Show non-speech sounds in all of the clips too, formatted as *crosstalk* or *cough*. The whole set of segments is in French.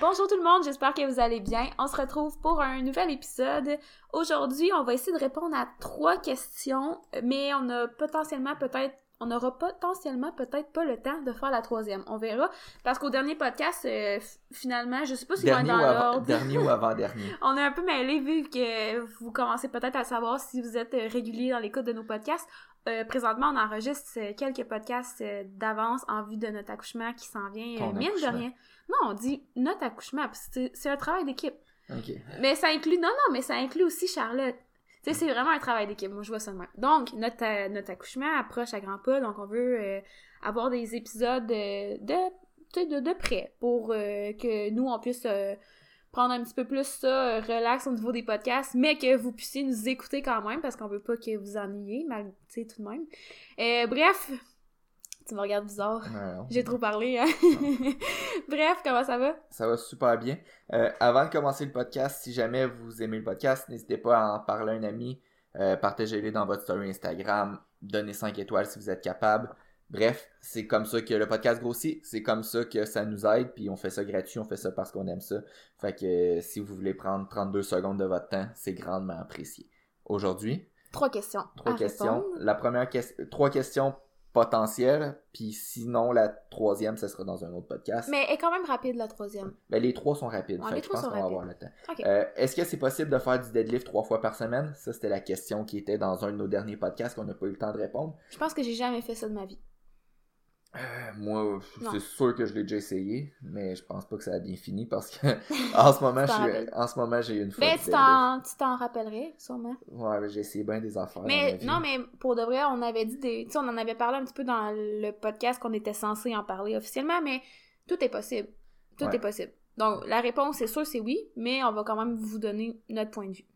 Bonjour tout le monde, j'espère que vous allez bien. On se retrouve pour un nouvel épisode. Aujourd'hui, on va essayer de répondre à trois questions, mais on a potentiellement peut-être on n'aura potentiellement peut-être pas le temps de faire la troisième. On verra. Parce qu'au dernier podcast, euh, finalement, je sais pas si on est dans l'ordre. Dernier ou avant-dernier. *laughs* On est un peu mêlés vu que vous commencez peut-être à savoir si vous êtes euh, régulier dans l'écoute de nos podcasts. Euh, présentement, on enregistre quelques podcasts d'avance en vue de notre accouchement qui s'en vient, Ton mine de rien. Non, on dit notre accouchement, parce que c'est- un travail d'équipe. Ok. Mais ça inclut, non, non, mais ça inclut aussi Charlotte. Tu sais, c'est vraiment un travail d'équipe. Moi, je vois ça de même. Donc, notre, euh, notre accouchement approche à grands pas. Donc, on veut euh, avoir des épisodes euh, de, tu sais, de, de près pour euh, que nous, on puisse prendre un petit peu plus ça relax au niveau des podcasts, mais que vous puissiez nous écouter quand même parce qu'on veut pas que vous ennuyiez, mal, tu sais, tout de même. Bref, tu me regardes bizarre. J'ai trop parlé, hein? *laughs* bref, comment ça va? Ça va super bien. Euh, avant de commencer le podcast, si jamais vous aimez le podcast, n'hésitez pas à en parler à un ami. Euh, Partagez-le dans votre story Instagram. Donnez 5 étoiles si vous êtes capable. Bref, c'est comme ça que le podcast grossit. C'est comme ça que ça nous aide. Puis on fait ça gratuit. On fait ça parce qu'on aime ça. Fait que euh, si vous voulez prendre 32 secondes de votre temps, c'est grandement apprécié. Aujourd'hui, Trois questions. trois à questions. répondre. La première question, trois questions potentielles. Puis sinon, la troisième, ce sera dans un autre podcast. Mais elle est quand même rapide, la troisième. Ben, les trois sont rapides. Ouais, fait les je trois pense qu'on va avoir le temps. Euh, Est-ce que c'est possible de faire du deadlift trois fois par semaine? Ça, c'était la question qui était dans un de nos derniers podcasts qu'on n'a pas eu le temps de répondre. Je pense que j'ai jamais fait ça de ma vie. Euh, moi, c'est sûr que je l'ai déjà essayé, mais je pense pas que ça a bien fini parce que *laughs* en ce moment, je en ce moment, j'ai eu une fois. Ben, tu t'en, rappellerais, sûrement. Ouais, j'ai essayé bien des affaires. mais non, mais pour de vrai, on avait dit des. Tu sais, on en avait parlé un petit peu dans le podcast qu'on était censé en parler officiellement, mais tout est possible. Tout Ouais. est possible. Donc, la réponse, c'est sûr, c'est oui, mais on va quand même vous donner notre point de vue.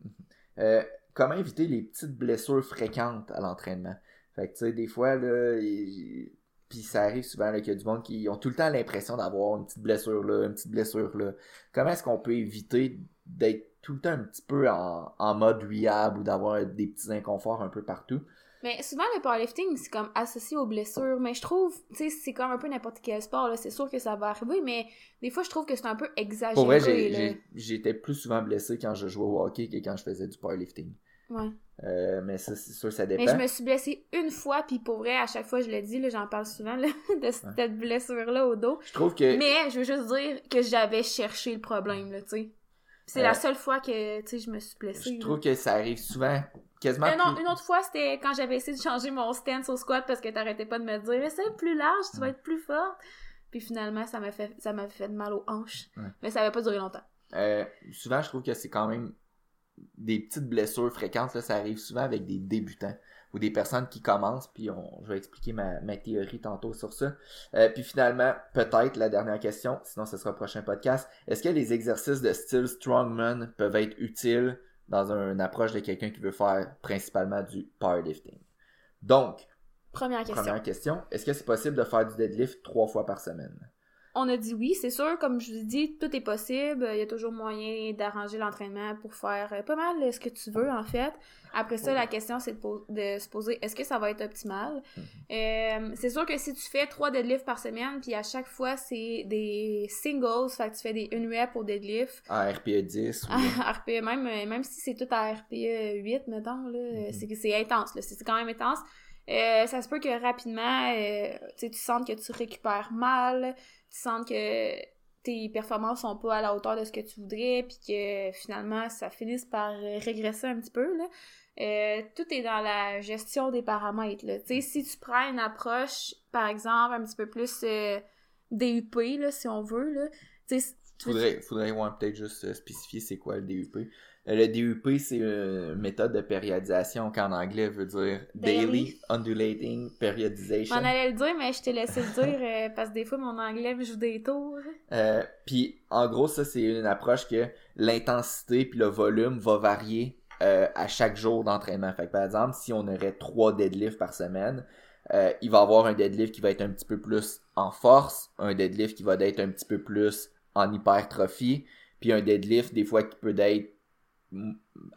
Euh, comment éviter les petites blessures fréquentes à l'entraînement? Fait que, tu sais, des fois, là, il- puis ça arrive souvent qu'il y a du monde qui ont tout le temps l'impression d'avoir une petite blessure là, une petite blessure là. Comment est-ce qu'on peut éviter d'être tout le temps un petit peu en, en mode rehab ou d'avoir des petits inconforts un peu partout? Mais souvent, le powerlifting, c'est comme associé aux blessures. Mais je trouve, tu sais, c'est comme un peu n'importe quel sport. C'est sûr que ça va arriver, mais des fois, je trouve que c'est un peu exagéré. Pour vrai, j'étais plus souvent blessé quand je jouais au hockey que quand je faisais du powerlifting. Ouais. Euh, mais ça, c'est sûr, ça Mais dépend. je me suis blessée une fois, puis pour vrai, à chaque fois, je le dis, là, j'en parle souvent, là, *laughs* de cette blessure-là au dos. Je trouve que Mais je veux juste dire que j'avais cherché le problème, là, tu sais. C'est Euh, la seule fois que, tu sais, je me suis blessée. je trouve que ça arrive souvent, quasiment. Euh, non, plus- une autre fois, c'était quand j'avais essayé de changer mon stance au squat parce que t'arrêtais pas de me dire essaye plus large, tu vas être plus forte. Puis finalement, ça m'a fait ça m'a fait mal aux hanches. Ouais. Mais ça avait pas duré longtemps. Euh, souvent, je trouve que c'est quand même des petites blessures fréquentes. Là, ça arrive souvent avec des débutants ou des personnes qui commencent. Puis on, je vais expliquer ma, ma théorie tantôt sur ça. Euh, puis finalement, peut-être la dernière question, sinon ce sera le prochain podcast. Est-ce que les exercices de style strongman peuvent être utiles dans un- une approche de quelqu'un qui veut faire principalement du powerlifting? Donc, Première question. première question, est-ce que c'est possible de faire du deadlift trois fois par semaine? On a dit oui, c'est sûr, comme je vous ai dit, tout est possible. Il y a toujours moyen d'arranger l'entraînement pour faire euh, pas mal ce que tu veux, en fait. Après ça, la question, c'est de, po- de se poser est-ce que ça va être optimal? Euh, C'est sûr que si tu fais trois deadlifts par semaine, puis à chaque fois, c'est des singles, fait que tu fais des une rep au deadlift. En RPE 10 ou... *laughs* À RPE, même, euh, même si c'est tout à RPE 8, mettons, là, Mhm. c'est que c'est intense, là, c'est c'est quand même intense. Euh, ça se peut que rapidement, euh, tu sentes que tu récupères mal, tu sens que tes performances sont pas à la hauteur de ce que tu voudrais, puis que finalement, ça finisse par euh, régresser un petit peu, là. Euh, tout est dans la gestion des paramètres, là. Si tu prends une approche, par exemple, un petit peu plus euh, DUP, là, si on veut, là, tu Faudrait, peut-être juste spécifier c'est quoi le DUP. Euh, le DUP, c'est une méthode de périodisation qu'en anglais veut dire Daily. Daily Undulating Periodization. m'en allais le dire, mais je t'ai laissé le dire euh, parce que des fois, mon anglais me joue des tours. Euh, puis en gros, ça, c'est une approche que l'intensité puis le volume va varier euh, à chaque jour d'entraînement. Fait que, par exemple, si on aurait trois deadlifts par semaine, il va y avoir un deadlift qui va être un petit peu plus en force, un deadlift qui va être un petit peu plus en hypertrophie, puis un deadlift des fois qui peut être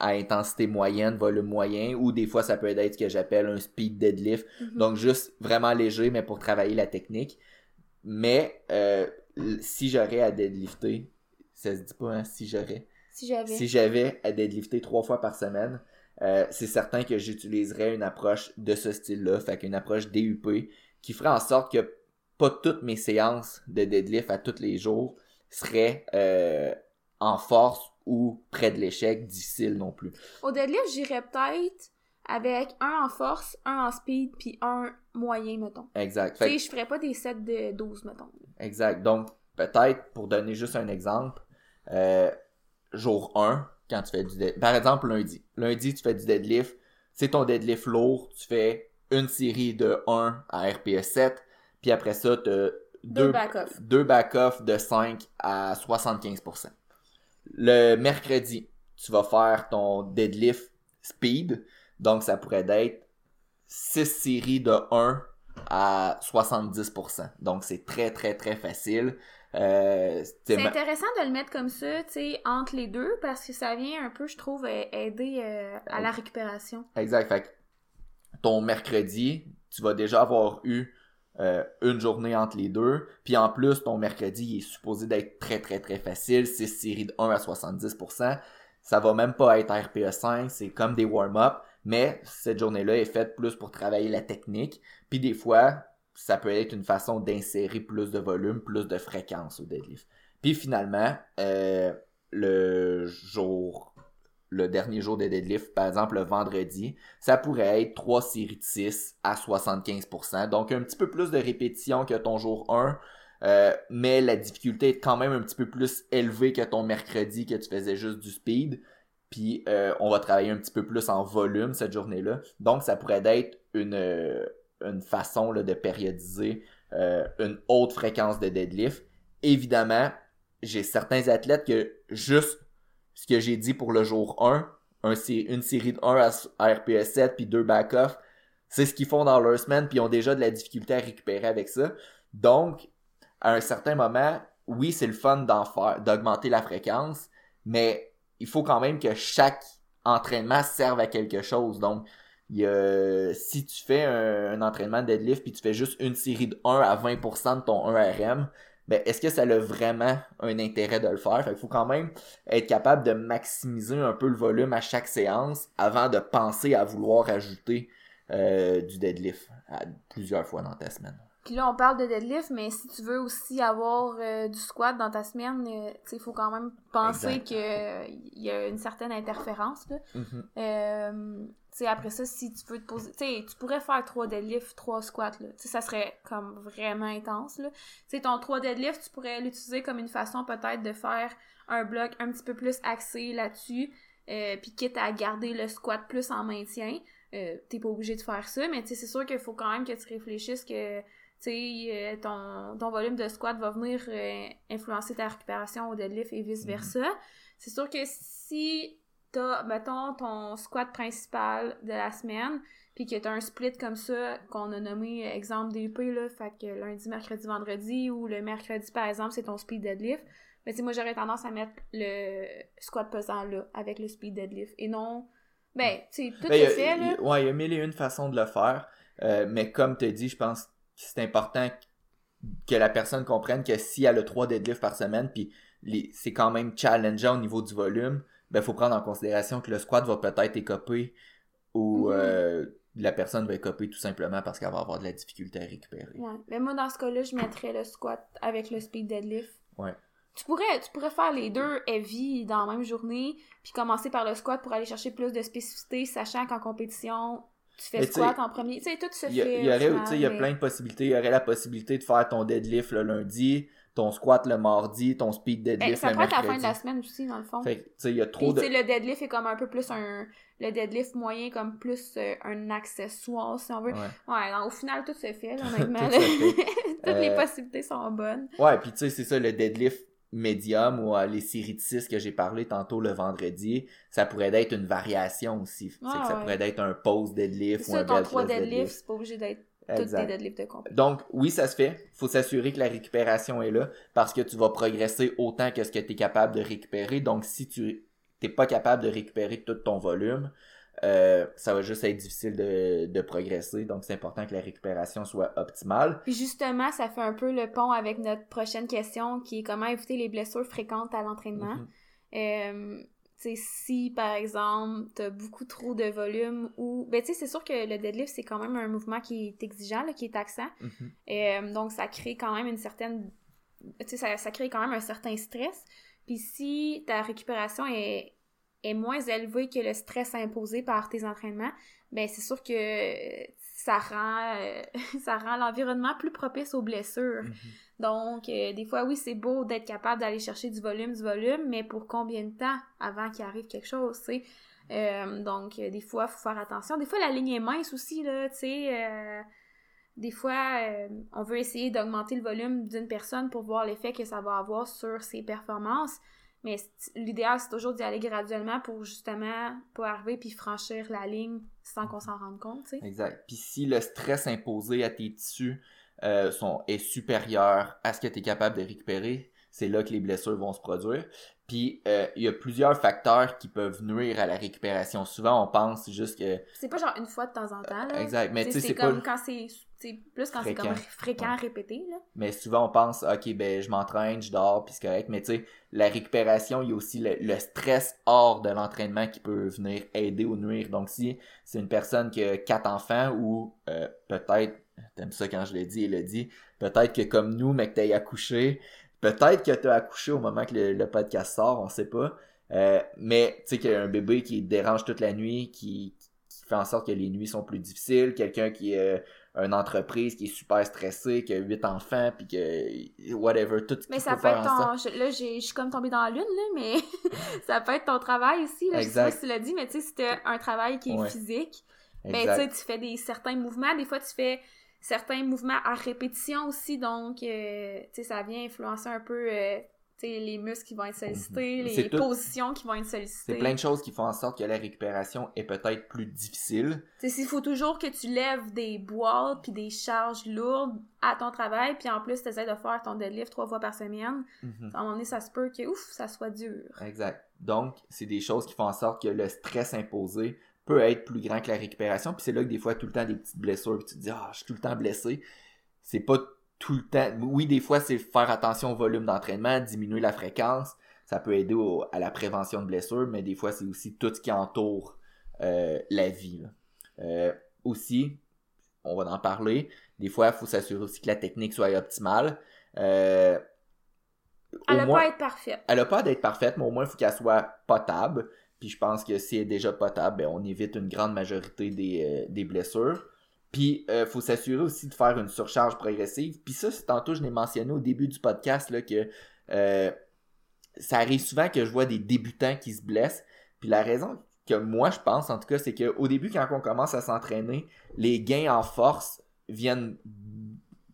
à intensité moyenne, volume moyen, ou des fois ça peut être ce que j'appelle un speed deadlift, Mhm. donc juste vraiment léger, mais pour travailler la technique. Mais euh, si j'aurais à deadlifter, ça se dit pas, hein, si j'aurais. Si j'avais. Si j'avais à deadlifter trois fois par semaine, euh, c'est certain que j'utiliserais une approche de ce style-là, fait qu'une approche DUP, qui ferait en sorte que pas toutes mes séances de deadlift à tous les jours seraient euh, en force ou près de l'échec, difficile non plus. Au deadlift, j'irais peut-être avec un en force, un en speed, puis un moyen, mettons. Exact. Tu sais, je ferais pas des sets de 12, mettons. exact. Donc, peut-être, pour donner juste un exemple, euh, jour 1, quand tu fais du deadlift, par exemple lundi. Lundi, tu fais du deadlift, c'est ton deadlift lourd, tu fais une série de 1 à RPS 7, puis après ça, tu as Deux deux back-off de 5 à 75%. Le mercredi, tu vas faire ton deadlift speed, donc ça pourrait être 6 séries de 1 à 70%. Donc c'est très très très facile. Euh, c'est intéressant de le mettre comme ça, tu sais, entre les deux, parce que ça vient un peu, je trouve, euh, aider euh, à la récupération. Exact. Fait que ton mercredi, tu vas déjà avoir eu euh, une journée entre les deux. Puis en plus, ton mercredi est supposé d'être très très très facile. 6 séries de 1 à 70%. Ça va même pas être RPE 5, c'est comme des warm-up. Mais cette journée-là est faite plus pour travailler la technique. Puis des fois, ça peut être une façon d'insérer plus de volume, plus de fréquence au deadlift. Puis finalement, euh, le jour, le dernier jour de deadlift, par exemple le vendredi, ça pourrait être 3 séries de 6 à 75%. Donc un petit peu plus de répétition que ton jour 1. euh, mais la difficulté est quand même un petit peu plus élevée que ton mercredi que tu faisais juste du speed. Puis euh, on va travailler un petit peu plus en volume cette journée-là. Donc ça pourrait être une, euh, façon de périodiser une haute fréquence de deadlift. Évidemment, j'ai certains athlètes que juste ce que j'ai dit pour le jour 1, un une série de 1 à RPS 7 puis deux back-off, c'est ce qu'ils font dans leur semaine puis ils ont déjà de la difficulté à récupérer avec ça. Donc, à un certain moment, oui, c'est le fun d'en faire, d'augmenter la fréquence, mais il faut quand même que chaque entraînement serve à quelque chose. Donc, il y a- si tu fais un, un entraînement de deadlift puis tu fais juste une série de 1 à 20% de ton 1 RM, ben, est-ce que ça a vraiment un intérêt de le faire? Fait qu'il faut quand même être capable de maximiser un peu le volume à chaque séance avant de penser à vouloir ajouter euh, du deadlift à plusieurs fois dans ta semaine. Puis là, on parle de deadlift, mais si tu veux aussi avoir euh, du squat dans ta semaine, euh, tu sais, il faut quand même penser qu'il y a une certaine interférence, là. Tu sais, après ça, si tu veux te poser... Tu sais, tu pourrais faire trois deadlifts, trois squats, là. Tu sais, ça serait comme vraiment intense, là. Tu sais, ton trois deadlifts, tu pourrais l'utiliser comme une façon peut-être de faire un bloc un petit peu plus axé là-dessus, euh, puis quitte à garder le squat plus en maintien. T'es pas obligé de faire ça, mais tu sais, c'est sûr qu'il faut quand même que tu réfléchisses que sais, euh, ton, ton volume de squat va venir euh, influencer ta récupération au deadlift et vice-versa. C'est sûr que si t'as, mettons, ton squat principal de la semaine, puis que t'as un split comme ça, qu'on a nommé euh, exemple DUP, là, fait que lundi, mercredi, vendredi, ou le mercredi, par exemple, c'est ton speed deadlift, mais tu sais, moi, j'aurais tendance à mettre le squat pesant là, avec le speed deadlift, et non... Ben, tu sais, tout Ben, est a- fait, il- là. Ouais, il y a mille et une façons de le faire. Euh, mais comme tu dit, je pense c'est important que la personne comprenne que si elle a trois deadlifts par semaine, puis c'est quand même challengeant au niveau du volume, ben faut prendre en considération que le squat va peut-être écoper ou Mhm. euh, la personne va écoper tout simplement parce qu'elle va avoir de la difficulté à récupérer. Ouais. Mais moi, dans ce cas-là, je mettrais le squat avec le speed deadlift. Ouais. Tu pourrais, tu pourrais faire les deux heavy dans la même journée, puis commencer par le squat pour aller chercher plus de spécificité, sachant qu'en compétition, tu fais squat en premier? Tu sais, tout se Il y, a- fait. il y au aurait, il y a plein de possibilités. Il y aurait la possibilité de faire ton deadlift le lundi, ton squat le mardi, ton speed Ben, deadlift ça le pourrait être la mercredi. fin de la semaine aussi, dans le fond. Fait tu sais, il y a Puis, trop de... tu sais, le deadlift est comme un peu plus un. Le deadlift moyen, comme plus euh, un accessoire, si on veut. Ouais. Ouais, non, au final, tout se fait, *laughs* honnêtement. *laughs* Toutes les Euh, possibilités sont bonnes. Ouais, puis tu sais, c'est ça, le deadlift médium ou euh, les séries de 6 que j'ai parlé tantôt le vendredi, ça pourrait être une variation aussi. c'est Ouais, que ça ouais. pourrait être un pose deadlift ou un ton belt 3 press deadlifts, c'est pas obligé d'être tous des deadlifts de compé. Donc, oui, ça se fait. faut s'assurer que la récupération est là parce que tu vas progresser autant que ce que tu es capable de récupérer. Donc, si tu t'es pas capable de récupérer tout ton volume, euh, ça va juste être difficile de, de progresser. Donc, c'est important que la récupération soit optimale. Puis justement, ça fait un peu le pont avec notre prochaine question qui est comment éviter les blessures fréquentes à l'entraînement. Euh, tu sais, si par exemple t'as beaucoup trop de volume ou ben tu sais c'est sûr que le deadlift c'est quand même un mouvement qui est exigeant là, qui est taxant. Euh, donc ça crée quand même une certaine tu sais ça, ça crée quand même un certain stress puis si ta récupération est est moins élevée que le stress imposé par tes entraînements ben c'est sûr que ça rend euh, *laughs* ça rend l'environnement plus propice aux blessures Mhm. donc, euh, des fois, oui, c'est beau d'être capable d'aller chercher du volume, du volume, mais pour combien de temps avant qu'il arrive quelque chose, tu sais? Euh, donc, euh, des fois, il faut faire attention. Des fois, la ligne est mince aussi, là, tu sais. euh, des fois, euh, on veut essayer d'augmenter le volume d'une personne pour voir l'effet que ça va avoir sur ses performances. Mais l'idéal, c'est toujours d'y aller graduellement pour justement pas arriver puis franchir la ligne sans qu'on s'en rende compte. Exact. Puis si le stress imposé à tes tissus euh, sont, est supérieur à ce que tu es capable de récupérer, c'est là que les blessures vont se produire. Puis euh, il y a plusieurs facteurs qui peuvent nuire à la récupération. Souvent, on pense juste que... C'est pas genre une fois de temps en temps, là. Exact. Mais Tu sais, c'est pas... comme quand c'est c'est plus quand c'est comme fréquent Ouais. répété là Mais souvent, on pense, OK, ben, je m'entraîne, je dors, puis c'est correct. Mais tu sais, la récupération, il y a aussi le, le stress hors de l'entraînement qui peut venir aider ou nuire. Donc, si c'est une personne qui a quatre enfants ou euh, peut-être, t'aimes ça quand je le dis, elle le dit, peut-être que comme nous, mais que t'aies accouché, peut-être que t'as accouché au moment que le, le podcast sort, on sait pas. Euh, mais tu sais qu'il y a un bébé qui dérange toute la nuit, qui, qui fait en sorte que les nuits sont plus difficiles, quelqu'un qui est une entreprise qui est super stressée, qui a huit enfants, puis que whatever, tout ce mais ça peut faire être ton je- là je suis comme tombée dans la lune là mais *laughs* ça peut être ton travail aussi là je sais pas Exact. si tu l'as dit mais tu sais si un travail qui est Ouais. physique ben tu Exact. sais tu fais des certains mouvements des fois tu fais certains mouvements à répétition aussi donc euh, tu sais ça vient influencer un peu euh, tu sais les muscles qui vont être sollicités Mhm. les tout- positions qui vont être sollicitées C'est plein de choses qui font en sorte que la récupération est peut-être plus difficile. Tu sais, s'il faut toujours que tu lèves des boîtes puis des charges lourdes à ton travail, puis en plus, tu essaies de faire ton deadlift trois fois par semaine, à un moment donné, ça se peut que, ouf, ça soit dur. Exact. Donc, c'est des choses qui font en sorte que le stress imposé peut être plus grand que la récupération. Puis c'est là que des fois, tout le temps, des petites blessures, puis tu te dis, ah, je suis tout le temps blessé. C'est pas tout le temps. Oui, des fois, c'est faire attention au volume d'entraînement, diminuer la fréquence. Ça peut aider au- à la prévention de blessures, mais des fois, c'est aussi tout ce qui entoure euh, la vie. Euh, aussi, on va en parler. Des fois, il faut s'assurer aussi que la technique soit optimale. Euh, Elle au a moins- pas être parfaite. elle a pas d'être parfaite, mais au moins, il faut qu'elle soit potable. Puis je pense que si elle est déjà potable, ben, on évite une grande majorité des, euh, des blessures. Puis il faut s'assurer aussi de faire une surcharge progressive. Puis ça, tantôt, je l'ai mentionné au début du podcast, là, que euh, ça arrive souvent que je vois des débutants qui se blessent. Puis la raison que moi, je pense, en tout cas, c'est qu'au début, quand on commence à s'entraîner, les gains en force viennent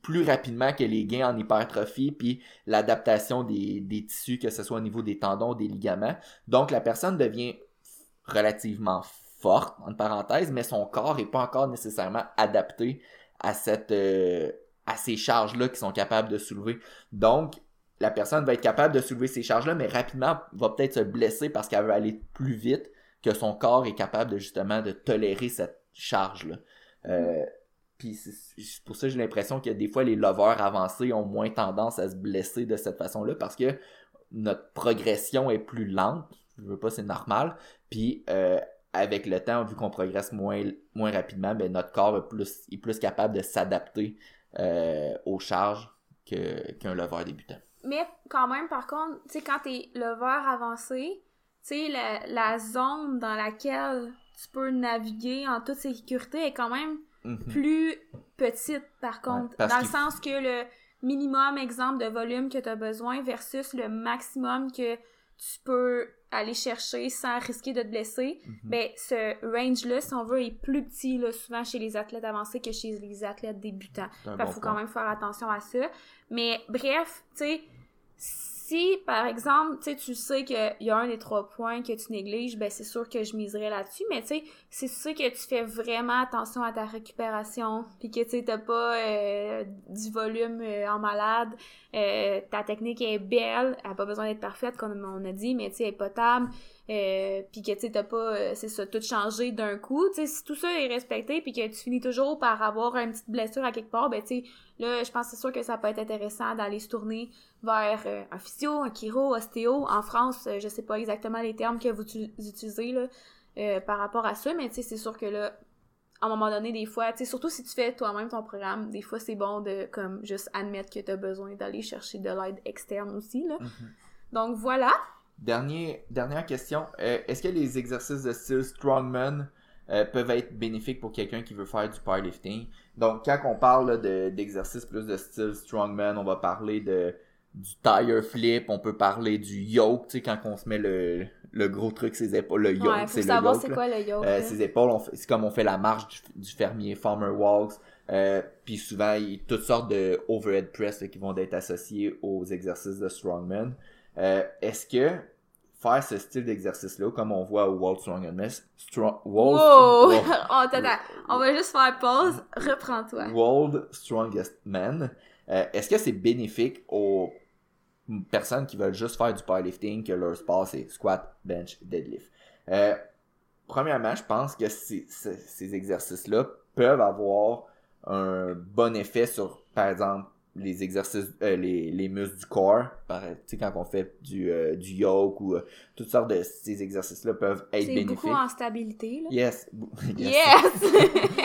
plus rapidement que les gains en hypertrophie, puis l'adaptation des, des tissus, que ce soit au niveau des tendons, des ligaments. Donc, la personne devient relativement forte, entre parenthèses, mais son corps n'est pas encore nécessairement adapté à, cette, euh, à ces charges-là qui sont capables de soulever. Donc, la personne va être capable de soulever ces charges-là, mais rapidement va peut-être se blesser parce qu'elle veut aller plus vite que son corps est capable de justement de tolérer cette charge-là. Euh, puis c'est pour ça que j'ai l'impression que des fois les lovers avancés ont moins tendance à se blesser de cette façon-là parce que notre progression est plus lente. Je veux pas, c'est normal. Puis euh, avec le temps, vu qu'on progresse moins, moins rapidement, ben, notre corps est plus, est plus capable de s'adapter euh, aux charges qu'un lover débutant. Mais quand même, par contre, tu sais, quand t'es lever avancé, tu sais, la, la zone dans laquelle tu peux naviguer en toute sécurité est quand même Mhm. plus petite, par contre. Ouais, dans le sens que le minimum, exemple, de volume que tu as besoin versus le maximum que tu peux aller chercher sans risquer de te blesser, Mhm. ben ce range-là, si on veut, est plus petit, là, souvent chez les athlètes avancés que chez les athlètes débutants. Bon faut point. quand même faire attention à ça. Mais bref, tu sais, si par exemple, tu sais, tu sais qu'il y a un des trois points que tu négliges, ben c'est sûr que je miserais là-dessus. Mais tu sais, c'est sûr que tu fais vraiment attention à ta récupération, puis que tu sais, t'as pas euh, du volume euh, en malade, euh, ta technique est belle, elle a pas besoin d'être parfaite, comme on a dit, mais tu sais, elle est potable, euh, puis que tu t'as pas, euh, c'est ça, tout changé d'un coup, tu sais, si tout ça est respecté, puis que tu finis toujours par avoir une petite blessure à quelque part, ben tu sais, là, je pense que c'est sûr que ça peut être intéressant d'aller se tourner vers euh, un physio, un chiro, ostéo. En France, euh, je sais pas exactement les termes que vous tu- utilisez, là, euh, par rapport à ça, mais tu sais, c'est sûr que là, à un moment donné, des fois, tu sais, surtout si tu fais toi-même ton programme, des fois, c'est bon de, comme, juste admettre que t'as besoin d'aller chercher de l'aide externe aussi, là. Mhm. Donc, voilà. Dernier, dernière question. Euh, Est-ce que les exercices de style strongman euh, peuvent être bénéfiques pour quelqu'un qui veut faire du powerlifting? Donc, quand on parle de- d'exercices plus de style strongman, on va parler de du tire flip, on peut parler du yoke, tu sais, quand on se met le, le gros truc ses épaules, le yoke, ouais, c'est le savoir yoke. c'est quoi le yoke. Euh, ses épaules, c'est comme on fait la marche du, du fermier, farmer walks. Euh, puis souvent, il y a toutes sortes de overhead press là, qui vont être associés aux exercices de strongman. Euh, Est-ce que faire ce style d'exercice-là, comme on voit au World Strong, World, Wow! World- *laughs* oh, attends. On va juste faire pause. Reprends-toi. World Strongest Man, euh, est-ce que c'est bénéfique aux personnes qui veulent juste faire du powerlifting, que leur sport c'est squat, bench, deadlift? Euh, premièrement, je pense que ces exercices-là peuvent avoir un bon effet sur, par exemple, les exercices, euh, les, les muscles du corps, par, tu sais, quand on fait du, euh, du yoke ou euh, toutes sortes de ces exercices-là peuvent être C'est bénéfiques. beaucoup en stabilité, là. Yes. *laughs* Yes! *laughs*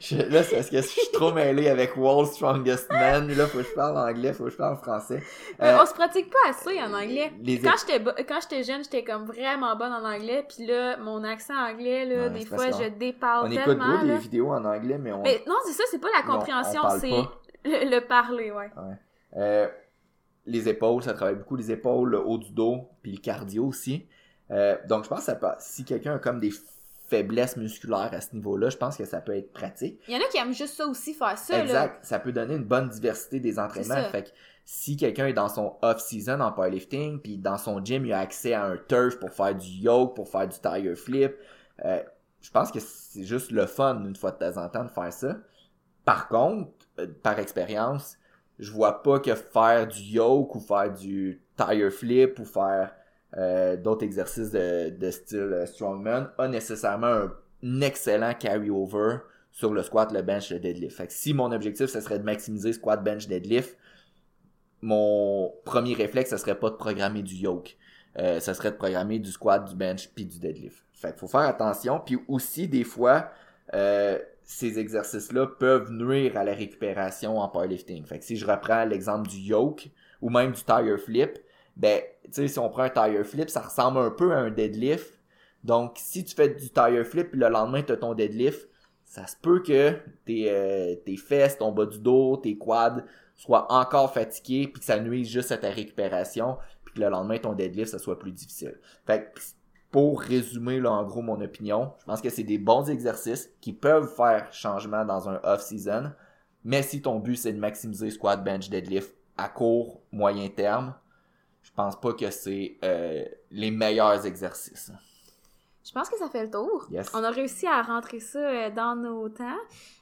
Je- là, c'est parce que je suis trop mêlé avec World Strongest Man. Là, faut que je parle anglais, faut que je parle français. Euh, on se pratique pas assez en anglais. les Quand j'étais bo- quand j'étais jeune, j'étais comme vraiment bonne en anglais, puis là, mon accent anglais, là, des c'est fois, je déparle on écoute tellement, beaucoup des vidéos en anglais, mais on. Mais non, c'est ça, c'est pas la on compréhension, c'est. Le, le parler, ouais. Euh, les épaules, ça travaille beaucoup les épaules, le haut du dos, puis le cardio aussi. Euh, donc, je pense que ça peut, si quelqu'un a comme des faiblesses musculaires à ce niveau-là, je pense que ça peut être pratique. Il y en a qui aiment juste ça aussi, faire ça, là. Exact. Ça peut donner une bonne diversité des entraînements. Fait que si quelqu'un est dans son off-season en powerlifting, puis dans son gym, il a accès à un turf pour faire du yoke, pour faire du tire flip, euh, je pense que c'est juste le fun une fois de temps en temps de faire ça. Par contre, par expérience, je vois pas que faire du yoke ou faire du tire flip ou faire euh, d'autres exercices de, de style euh, strongman a nécessairement un, un excellent carry-over sur le squat, le bench, le deadlift. Fait que si mon objectif, ce serait de maximiser squat, bench, deadlift, mon premier réflexe, ce serait pas de programmer du yoke. Euh, ce serait de programmer du squat, du bench, puis du deadlift. Fait qu'il faut faire attention. Puis aussi, des fois, euh, ces exercices-là peuvent nuire à la récupération en powerlifting. Fait que si je reprends l'exemple du yoke ou même du tire flip, ben, tu sais, si on prend un tire flip, ça ressemble un peu à un deadlift. Donc, si tu fais du tire flip, puis le lendemain, tu as ton deadlift, ça se peut que tes, euh, tes fesses, ton bas du dos, tes quads soient encore fatigués, puis que ça nuise juste à ta récupération, puis que le lendemain, ton deadlift, ça soit plus difficile. Fait que, pour résumer, là, en gros, mon opinion, je pense que c'est des bons exercices qui peuvent faire changement dans un off-season, mais si ton but, c'est de maximiser squat, bench, deadlift à court, moyen terme, je pense pas que c'est euh, les meilleurs exercices. Je pense que ça fait le tour. Yes. On a réussi à rentrer ça euh, dans nos temps.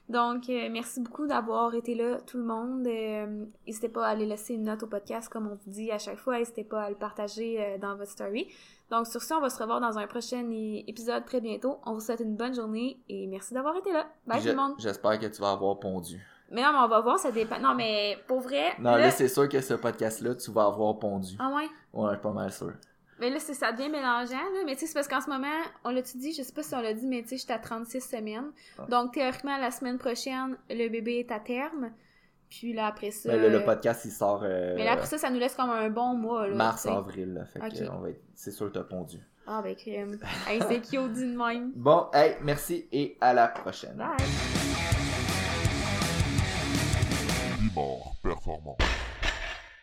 Donc, euh, merci beaucoup d'avoir été là, tout le monde. Euh, N'hésitez pas à aller laisser une note au podcast, comme on vous dit à chaque fois. N'hésitez pas à le partager dans votre story. Donc, sur ce, on va se revoir dans un prochain épisode très bientôt. On vous souhaite une bonne journée et merci d'avoir été là. Bye Je- tout le monde. J'espère que tu vas avoir pondu. Mais non, mais on va voir, ça dépend. Non, mais pour vrai. Non, là- là, c'est sûr que ce podcast-là, tu vas avoir pondu. Ah ouais? Ouais, pas mal sûr. Mais là, ça devient mélangeant, là. Mais tu sais, c'est parce qu'en ce moment, on l'a-tu dit, je sais pas si on l'a dit, mais tu sais, j'étais à 36 semaines. Ah. Donc, théoriquement, la semaine prochaine, le bébé est à terme. Puis là, après ça. Mais le, le podcast, il sort. Euh, mais là, après ça, ça nous laisse comme un bon mois, là. Mars-avril, là. Fait être... c'est sûr que t'as pondu. Ah, ben, crème. hey, c'est cute, dit de même? *laughs* Bon, hey, merci et à la prochaine. Bye. Bon, Performance.